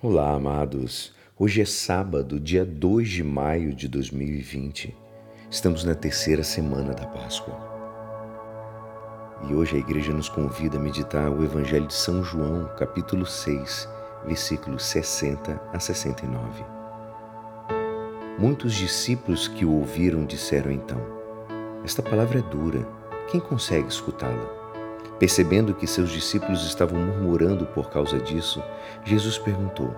Olá, amados. Hoje é sábado, dia 2 de maio de 2020. Estamos na terceira semana da Páscoa. E hoje a igreja nos convida a meditar o Evangelho de São João, capítulo 6, versículos 60 a 69. Muitos discípulos que o ouviram disseram então: Esta palavra é dura, quem consegue escutá-la? Percebendo que seus discípulos estavam murmurando por causa disso, Jesus perguntou: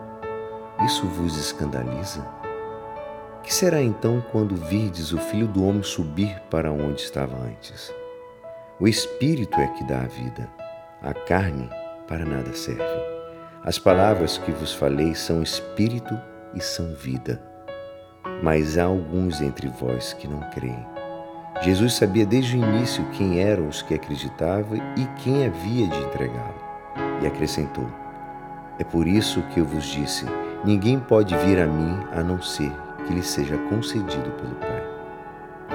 Isso vos escandaliza? Que será então quando virdes o filho do homem subir para onde estava antes? O espírito é que dá a vida, a carne para nada serve. As palavras que vos falei são espírito e são vida. Mas há alguns entre vós que não creem. Jesus sabia desde o início quem eram os que acreditavam e quem havia de entregá-lo. E acrescentou: É por isso que eu vos disse: ninguém pode vir a mim a não ser que lhe seja concedido pelo Pai.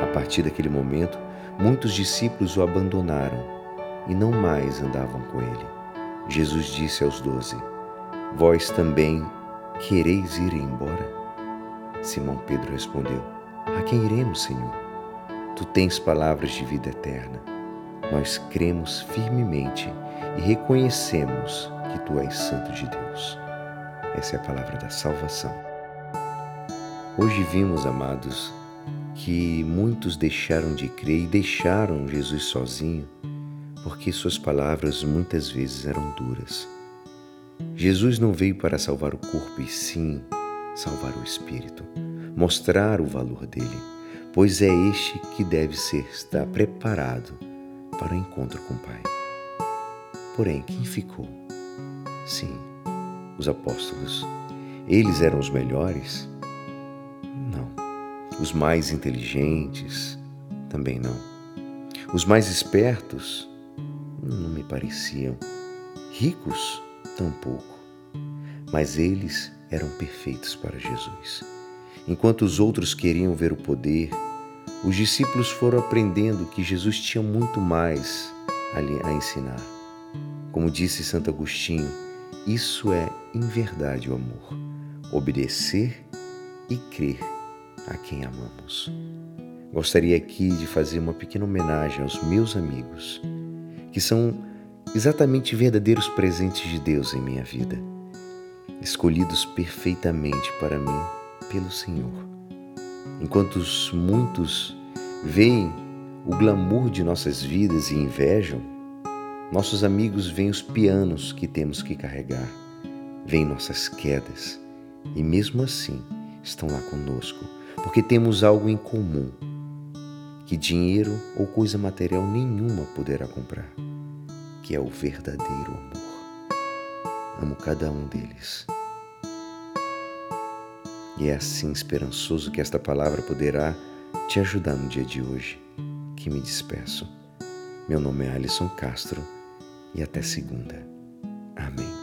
A partir daquele momento, muitos discípulos o abandonaram e não mais andavam com ele. Jesus disse aos doze: Vós também quereis ir embora? Simão Pedro respondeu: A quem iremos, Senhor? Tu tens palavras de vida eterna. Nós cremos firmemente e reconhecemos que Tu és Santo de Deus. Essa é a palavra da salvação. Hoje vimos, amados, que muitos deixaram de crer e deixaram Jesus sozinho porque Suas palavras muitas vezes eram duras. Jesus não veio para salvar o corpo, e sim salvar o espírito, mostrar o valor dele pois é este que deve ser estar preparado para o encontro com o Pai. Porém, quem ficou? Sim, os apóstolos. Eles eram os melhores? Não. Os mais inteligentes? Também não. Os mais espertos? Não me pareciam. Ricos? Tampouco. Mas eles eram perfeitos para Jesus. Enquanto os outros queriam ver o poder, os discípulos foram aprendendo que Jesus tinha muito mais a ensinar. Como disse Santo Agostinho, isso é em verdade o amor, obedecer e crer a quem amamos. Gostaria aqui de fazer uma pequena homenagem aos meus amigos, que são exatamente verdadeiros presentes de Deus em minha vida, escolhidos perfeitamente para mim pelo Senhor. Enquanto muitos veem o glamour de nossas vidas e invejam, nossos amigos veem os pianos que temos que carregar, veem nossas quedas. E mesmo assim estão lá conosco, porque temos algo em comum que dinheiro ou coisa material nenhuma poderá comprar, que é o verdadeiro amor. Amo cada um deles. E é assim esperançoso que esta palavra poderá te ajudar no dia de hoje, que me despeço. Meu nome é Alisson Castro e até segunda. Amém.